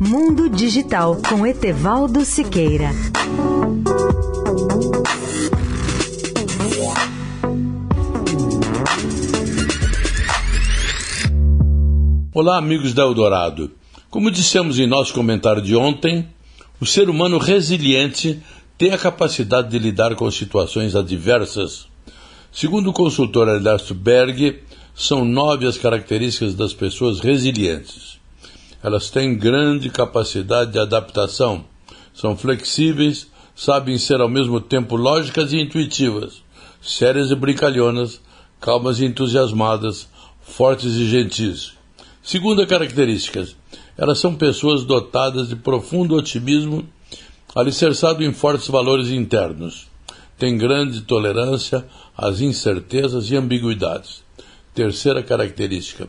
Mundo Digital com Etevaldo Siqueira. Olá, amigos da Eldorado. Como dissemos em nosso comentário de ontem, o ser humano resiliente tem a capacidade de lidar com situações adversas. Segundo o consultor Ernesto Berg, são nove as características das pessoas resilientes. Elas têm grande capacidade de adaptação, são flexíveis, sabem ser ao mesmo tempo lógicas e intuitivas, sérias e brincalhonas, calmas e entusiasmadas, fortes e gentis. Segunda característica, elas são pessoas dotadas de profundo otimismo, alicerçado em fortes valores internos. Têm grande tolerância às incertezas e ambiguidades. Terceira característica,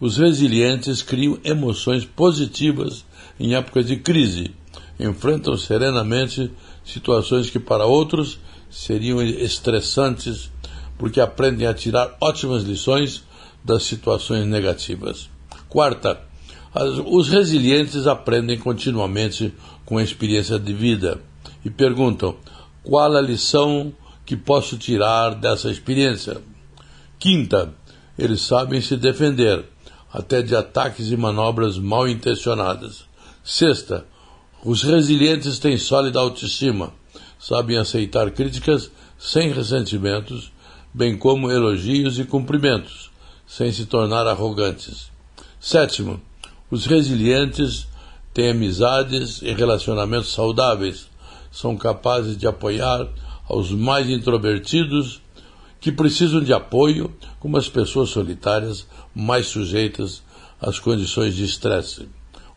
os resilientes criam emoções positivas em épocas de crise, enfrentam serenamente situações que para outros seriam estressantes, porque aprendem a tirar ótimas lições das situações negativas. Quarta, os resilientes aprendem continuamente com a experiência de vida e perguntam qual a lição que posso tirar dessa experiência. Quinta, eles sabem se defender, até de ataques e manobras mal intencionadas. Sexta, os resilientes têm sólida autoestima, sabem aceitar críticas sem ressentimentos, bem como elogios e cumprimentos, sem se tornar arrogantes. Sétimo, os resilientes têm amizades e relacionamentos saudáveis, são capazes de apoiar aos mais introvertidos que precisam de apoio, como as pessoas solitárias mais sujeitas às condições de estresse.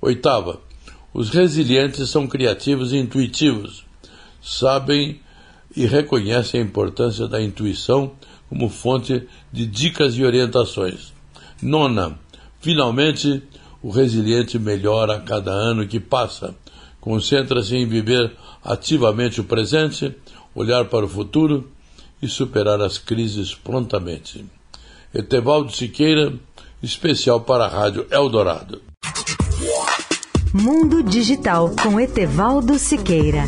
Oitava, os resilientes são criativos e intuitivos, sabem e reconhecem a importância da intuição como fonte de dicas e orientações. Nona, finalmente, o resiliente melhora a cada ano que passa, concentra-se em viver ativamente o presente, olhar para o futuro e superar as crises prontamente. Etevaldo Siqueira, especial para a Rádio Eldorado. Mundo Digital com Etevaldo Siqueira.